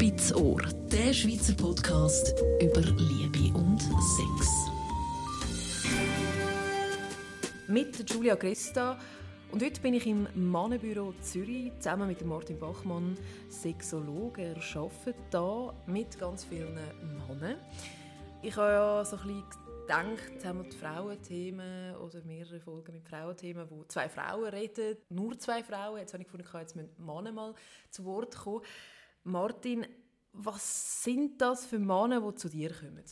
Spitz Ohr, der Schweizer Podcast über Liebe und Sex. Mit Julia Cresta. Und heute bin ich im Mannenbüro Zürich zusammen mit Martin Bachmann, Sexologe. Er arbeitet hier mit ganz vielen Männern. Ich habe ja so ein bisschen gedacht, jetzt haben wir die Frauenthemen oder mehrere Folgen mit Frauenthemen, wo zwei Frauen reden, nur zwei Frauen. Jetzt habe ich gefunden, jetzt müssen Männer mal zu Wort kommen. Martin, was sind das für Männer, die zu dir kommen?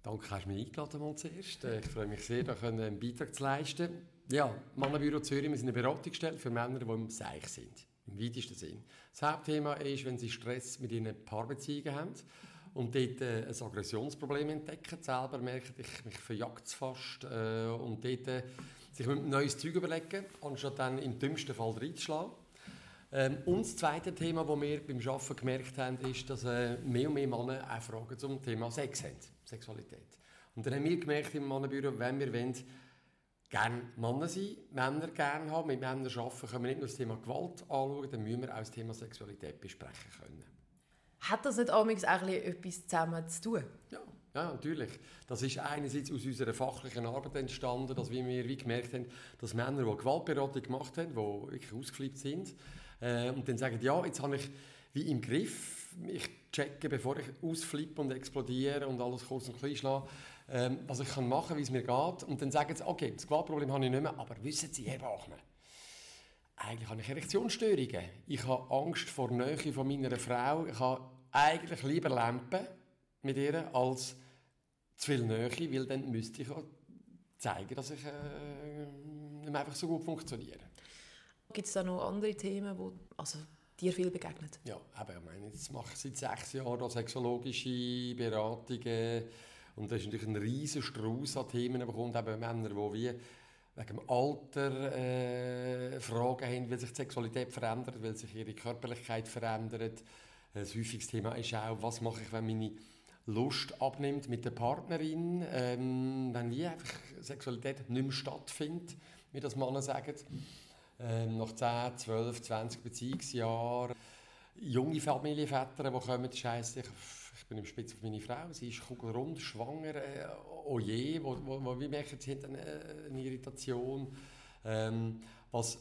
Danke, hast du mich eingeladen mal zuerst. Äh, ich freue mich sehr, einen Beitrag zu leisten. Ja, Mannenbüro Zürich, wir sind eine Beratungsstelle für Männer, die im Seich sind. Im weitesten Sinn. Das Hauptthema ist, wenn sie Stress mit ihren Paarbeziehungen haben und dort äh, ein Aggressionsproblem entdecken, selber merken, ich mich verjagt fast äh, und dort äh, sich neues Zeug überlegen, anstatt dann im dümmsten Fall reinzuschlagen. Ähm, und das zweite Thema, das wir beim Arbeiten gemerkt haben, ist, dass äh, mehr und mehr Männer auch Fragen zum Thema Sex haben, Sexualität. Und dann haben wir gemerkt im Mannenbüro, wenn wir wollen, gerne Männer sein, Männer gerne haben, mit Männern arbeiten, können wir nicht nur das Thema Gewalt anschauen, dann müssen wir auch das Thema Sexualität besprechen können. Hat das nicht auch etwas zusammen zu tun? Ja, ja, natürlich. Das ist einerseits aus unserer fachlichen Arbeit entstanden, dass wir wie gemerkt haben, dass Männer, die Gewaltberatung gemacht haben, die wirklich ausgeflippt sind, äh, und dann sagen, ja, jetzt habe ich wie im Griff, ich checke, bevor ich ausflippe und explodiere und alles kurz und klein schlage, ähm, was ich kann machen, wie es mir geht. Und dann sagen sie, okay, das Gewaltproblem habe ich nicht mehr, aber wissen Sie, Herr Bachmann, eigentlich habe ich Erektionsstörungen. Ich habe Angst vor der Nähe von meiner Frau. Ich habe eigentlich lieber Lampen mit ihr als zu viel Nähe, weil dann müsste ich auch zeigen, dass ich äh, einfach so gut funktioniere. Gibt es da noch andere Themen, wo also dir viel begegnet? Ja, aber ich meine, jetzt mache ich seit sechs Jahren sexologische Beratungen und das ist natürlich ein riesiger Strauß an Themen, bekommt eben Männer, die wie wegen dem Alter äh, Fragen haben, weil sich die Sexualität verändert, weil sich ihre Körperlichkeit verändert. Ein häufiges Thema ist auch, was mache ich, wenn meine Lust abnimmt mit der Partnerin, ähm, wenn wie einfach Sexualität nicht mehr stattfindet, wie das Männer sagen. Ähm, nach 10, 12, 20 Beziehungsjahren. Junge Familienväter, die kommen, scheiße, ich, ich bin im Spitz auf meine Frau, sie ist kugelrund, schwanger, äh, oh je, wo, wo, wo wir merken, sie hat eine, eine Irritation. Ähm, was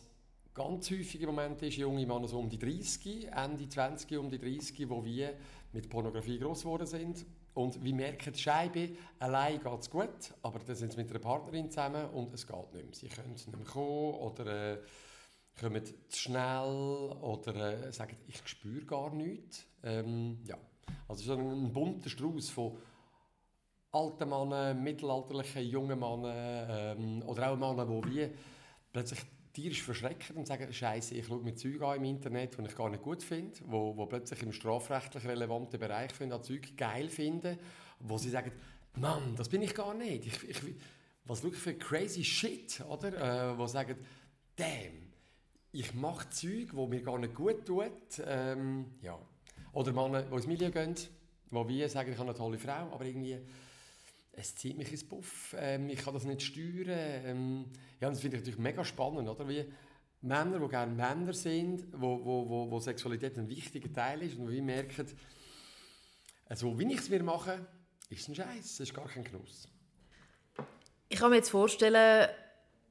ganz häufig im Moment ist, junge Männer so um die 30, Ende 20, um die 30, die wir mit Pornografie groß geworden sind. Und wir merken, die Scheibe, allein geht es gut, aber dann sind sie mit einer Partnerin zusammen und es geht nicht mehr. Sie können nicht mehr kommen oder... Äh, kommen zu schnell oder äh, sagen, ich spüre gar nichts. Ähm, ja. Also so ein bunter Strauß von alten Männern, mittelalterlichen jungen Männern ähm, oder auch Männern, die wie plötzlich tierisch verschrecken und sagen, Scheiße, ich schaue mir Zeug an im Internet, die ich gar nicht gut finde, wo, wo plötzlich im strafrechtlich relevanten Bereich finden, Zeug geil finden, wo sie sagen, Mann, das bin ich gar nicht. Ich, ich, was wirklich für crazy Shit, oder? Äh, wo sagen, damn, ich mache Zeug, die mir gar nicht gut tut. Ähm, ja. Oder Männer, die ins Milieu gehen, wo wir sagen, ich habe eine tolle Frau, aber irgendwie es zieht mich ins Puff. Ähm, ich kann das nicht steuern. Ähm, ja, das finde ich natürlich mega spannend, oder? Wie Männer, die gerne Männer sind, wo, wo, wo, wo Sexualität ein wichtiger Teil ist und wir merken, also wie ich es mir mache, ist ein Scheiß, es ist gar kein Genuss. Ich kann mir jetzt vorstellen,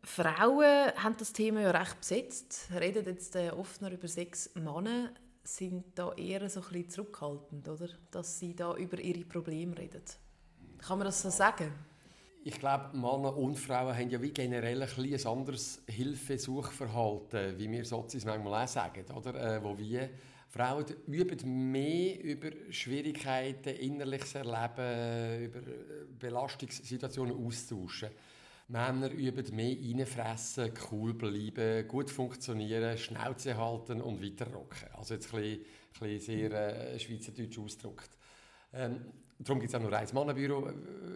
Frauen haben das Thema ja recht besetzt, reden jetzt äh, oft noch über Sex. Männer sind da eher so ein bisschen zurückhaltend, oder? Dass sie da über ihre Probleme reden. Kann man das so sagen? Ich glaube, Männer und Frauen haben ja wie generell ein, ein anderes Hilfesuchverhalten, wie wir Sozis manchmal auch sagen, oder? Äh, wo wir Frauen üben mehr über Schwierigkeiten, innerliches Erleben, über Belastungssituationen austauschen. Männer üben mehr reinfressen, cool bleiben, gut funktionieren, Schnauze halten und weiter rocken. Also jetzt ein bisschen, ein bisschen sehr äh, schweizerdeutsch ausgedrückt. Ähm, darum gibt es auch nur ein Mannenbüro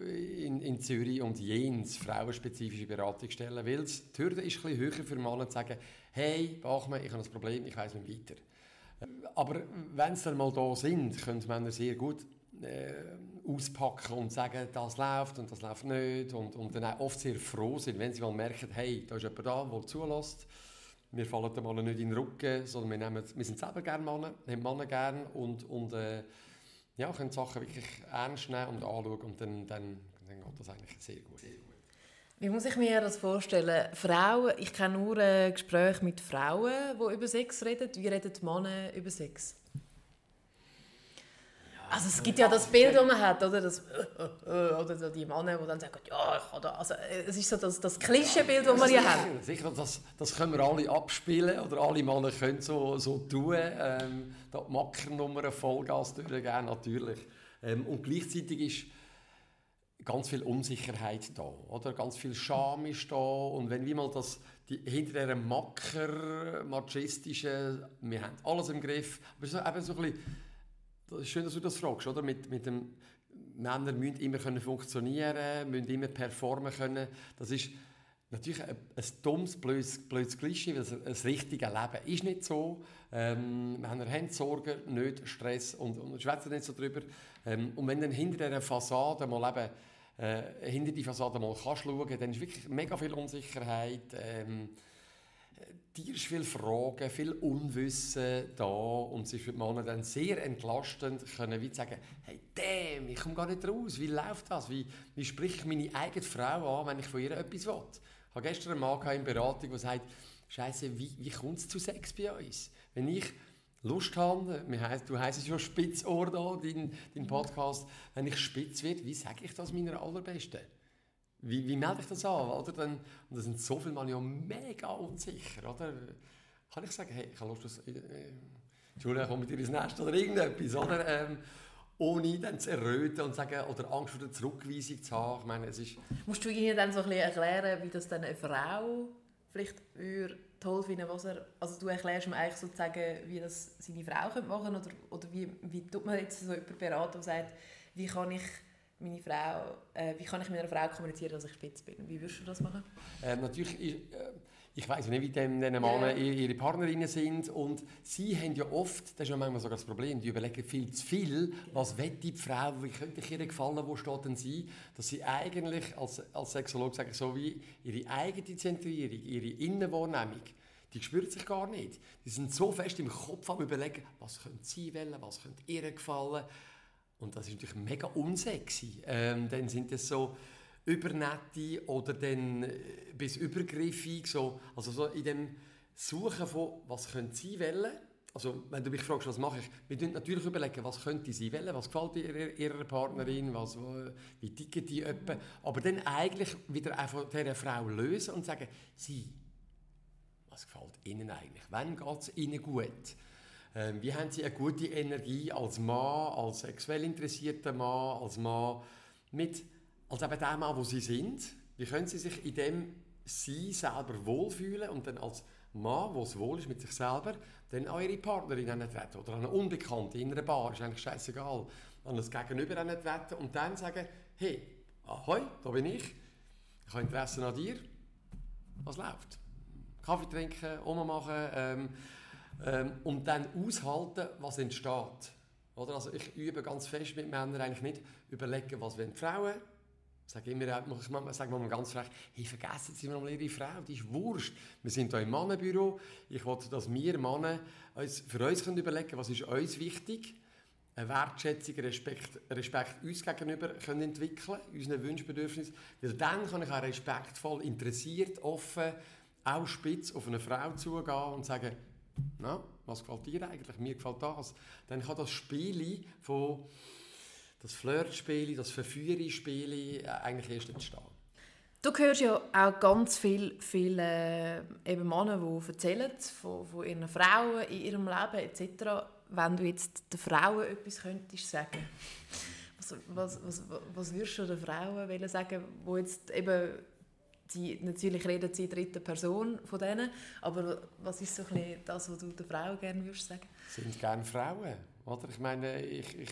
äh, in, in Zürich und jenes frauenspezifische Beratungsstellen, weil die Hürde ist ein bisschen höher für Männer zu sagen, hey, Bachmann, ich habe ein Problem, ich weiß nicht weiter. Äh, aber wenn sie dann mal da sind, können Männer sehr gut äh, auspacken und sagen, das läuft und das läuft nicht und, und dann auch oft sehr froh sind, wenn sie mal merken, hey, da ist jemand da, der zulässt wir fallen den Männern nicht in den Rücken, sondern wir, nehmen, wir sind selber gerne Männer, haben Männer gerne und, und äh, ja, können Sachen wirklich ernst nehmen und anschauen und dann, dann, dann geht das eigentlich sehr gut. Wie muss ich mir das vorstellen? Frauen, ich kenne nur ein Gespräch mit Frauen, die über Sex reden. Wie reden Männer über Sex? Also es gibt ja das Bild, das man hat, oder? Das, oder so die Männer, die dann sagen, ja, ich kann. Also es ist so das, das Klischeebild, das wir ja haben. Sicher, das, das können wir alle abspielen, oder alle Männer können so, so tun. Ähm, da die Mackernummer Vollgas durchgehen, natürlich. Ähm, und gleichzeitig ist ganz viel Unsicherheit da, oder? Ganz viel Scham ist da und wenn wir mal das die, hinter dieser Macker machistische, wir haben alles im Griff, aber so, eben so ein bisschen das ist schön, dass du das fragst, oder? Mit, mit dem Männer müssen immer können funktionieren, müssen immer performen können. Das ist natürlich ein, ein dummes, blödes, blödes Klischee, weil ein richtiges Leben ist nicht so. Ähm, Männer haben Sorgen, nicht Stress und, und schwätzen nicht so drüber. Ähm, und wenn dann hinter dieser Fassade mal eben, äh, hinter die Fassade mal kannst schauen, dann ist wirklich mega viel Unsicherheit. Ähm, dir ist viel Fragen, viel Unwissen da und es ist für die Männer dann sehr entlastend, können wie sagen, hey, damn, ich komme gar nicht raus, wie läuft das, wie, wie spricht ich meine eigene Frau an, wenn ich von ihr etwas will. Ich habe gestern einen Mann in Beratung, der sagt, Scheiße, wie, wie kommt es zu Sex bei uns? Wenn ich Lust habe, du heisst ja Spitzohr da, dein, dein Podcast, wenn ich spitz werde, wie sage ich das meiner Allerbesten? Wie, wie melde ich das an? Oder? Dann, und da sind so viele Mann ja mega unsicher. Oder? Kann ich sagen, hey, ich habe Lust, dass, äh, Julia, komm mit dir ins Nest oder irgendetwas. Oder? Ähm, ohne dann zu erröten und sagen, oder Angst vor der Zurückweisung zu haben. Ich meine, es ist Musst du ihnen dann so ein bisschen erklären, wie das dann eine Frau vielleicht würde toll finden, was er, also du erklärst ihm eigentlich sozusagen, wie das seine Frau machen könnte, oder, oder wie, wie tut man jetzt so jemanden beraten, der sagt, wie kann ich meine Frau, äh, wie kann ich mit einer Frau kommunizieren, dass ich spitz bin? Wie würdest du das machen? Äh, natürlich, ich, äh, ich weiß nicht, wie diese Männer yeah. ihre Partnerinnen sind und sie haben ja oft, das ist ja manchmal sogar das Problem, die überlegen viel zu viel, was will die Frau, wie könnte ich ihr gefallen, wo steht denn sie, dass sie eigentlich als, als Sexolog sagen, so wie ihre eigene Zentrierung, ihre Innenwahrnehmung, die spürt sich gar nicht. Die sind so fest im Kopf am überlegen, was könnte sie wollen, was könnte ihr gefallen, und das ist natürlich mega unsexy. Ähm, dann sind es so übernette oder dann äh, bis übergriffig, so, also so in dem Suchen von, was können sie wollen. Also, wenn du mich fragst, was mache ich, wir tun natürlich überlegen, was könnte sie wollen, was gefällt ihrer, ihrer Partnerin, was, wie ticken die etwa. Aber dann eigentlich wieder einfach dieser Frau lösen und sagen, sie, was gefällt ihnen eigentlich? Wann geht es ihnen gut? Ähm, wie haben Sie eine gute Energie als Mann, als sexuell interessierter Mann, als Mann, mit, als eben der Mann, wo Sie sind? Wie können Sie sich in dem Sie selber wohlfühlen und dann als Mann, der es wohl ist mit sich selber, dann an Ihre Partnerin treten oder an eine Unbekannte in einer Bar, ist eigentlich scheißegal, an das Gegenüber treten und dann sagen, hey, ahoi, da bin ich, ich habe Interesse an dir, was läuft? Kaffee trinken, ummachen, ähm, ähm, und dann aushalten, was entsteht. Oder? Also ich übe ganz fest mit Männern eigentlich nicht überlegen, was wollen die Frauen. Ich sage immer, ich sage mal ganz frech, hey, vergessen Sie mal Ihre Frau, die ist Wurst. Wir sind hier im Mannenbüro. Ich will, dass wir Männer uns, für uns können überlegen was ist uns wichtig eine Wertschätzung, Respekt, Respekt uns gegenüber können entwickeln, unseren Wünschbedürfnissen. Weil dann kann ich auch respektvoll, interessiert, offen, auch spitz auf eine Frau zugehen und sagen, na, was gefällt dir eigentlich? Mir gefällt das. Dann kann das Spiel von das Flirtspiel, das Verführerspiel äh, eigentlich erst entstehen. Du hörst ja auch ganz viele viel, äh, eben Männer, die erzählen von, von ihren Frauen in ihrem Leben etc. Wenn du jetzt den Frauen etwas könntest sagen, was, was, was, was würdest du den Frauen sagen, die jetzt eben die, natürlich reden sie in dritter Person von denen, aber was ist so das, was du der Frau gerne würdest sagen? Sind gerne Frauen, oder? Ich meine, ich, ich,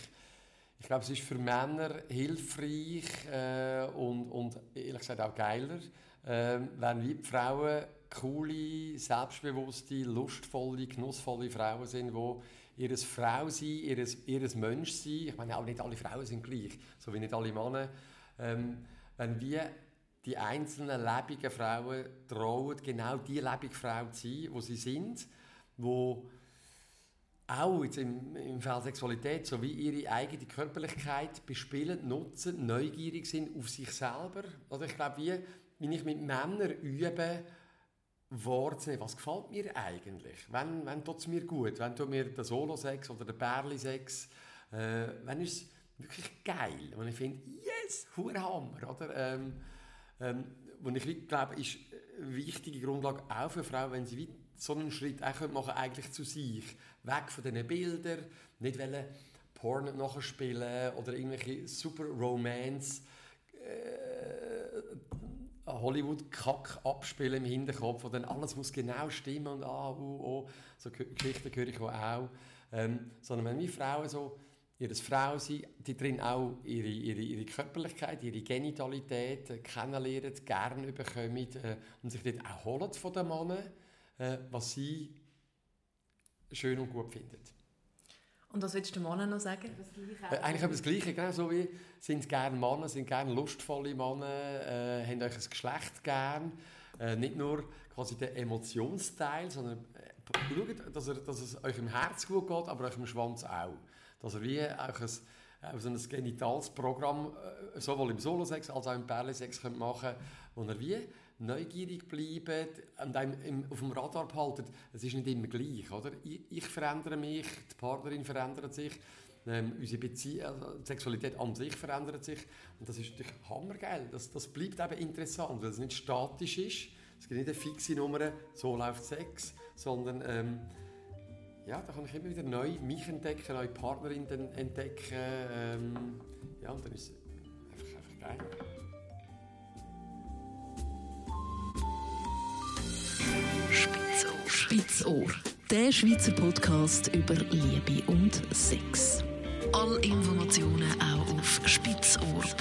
ich glaube, es ist für Männer hilfreich äh, und, und ehrlich gesagt auch geiler, äh, wenn wie Frauen coole, selbstbewusste, lustvolle, genussvolle Frauen sind, die ihr Frau sein, ihr, ihr Mensch sein, ich meine auch nicht alle Frauen sind gleich, so wie nicht alle Männer, ähm, wenn wir die einzelnen lebenden Frauen trauen, genau die lebende Frau zu sein, wo sie sind, wo auch jetzt im, im Fall Sexualität sowie ihre eigene Körperlichkeit bespielen, nutzen, neugierig sind auf sich selber. Oder ich glaube, wie, wenn ich mit Männern übe, wahrzunehmen, was gefällt mir eigentlich? Wann, wann tut es mir gut? Wann tut mir der Solo-Sex oder der Perli-Sex? Äh, wann ist es wirklich geil? Und ich finde, yes, Hammer, oder? Ähm, ähm, ich glaube, ist eine wichtige Grundlage auch für Frauen, wenn sie so einen Schritt auch machen eigentlich zu sich. Weg von diesen Bildern, nicht wollen Porn nachspielen oder irgendwelche super Romance äh, Hollywood-Kack abspielen im Hinterkopf, wo dann alles muss genau stimmen und ah, uh, oh, so Geschichten höre ich auch. Ähm, sondern wenn wir Frauen so ihr Frau sein, die drin auch ihre, ihre, ihre Körperlichkeit, ihre Genitalität äh, kennenlernen, gerne bekommen äh, und sich dort auch holen von den Männern, äh, was sie schön und gut findet. Und was willst du den Männern noch sagen? Äh, eigentlich das Gleiche, genau so wie sind gerne Männer, sind gerne lustvolle Männer, äh, haben euch ein Geschlecht gern, äh, nicht nur quasi den Emotionsteil, sondern äh, schaut, dass, er, dass es euch im Herz gut geht, aber euch im Schwanz auch dass er wie auch ein, so ein genitales Programm äh, sowohl im Solo-Sex als auch im Perle-Sex machen wo er wie neugierig bleibt und einem auf dem Radar behaltet. Es ist nicht immer gleich, oder? Ich, ich verändere mich, die Partnerin verändert sich, ähm, unsere Bezie also Sexualität an sich verändert sich und das ist natürlich hammergeil. Das, das bleibt eben interessant, weil es nicht statisch ist. Es gibt nicht eine fixe Nummer, so läuft Sex, sondern ähm, ja, da kann ich immer wieder neu mich entdecken, neue Partnerin entdecken. Ähm, ja, und dann ist es einfach, einfach geil. Spitzohr. Spitzohr. Der Schweizer Podcast über Liebe und Sex. Alle Informationen auch auf spitzohr.ch.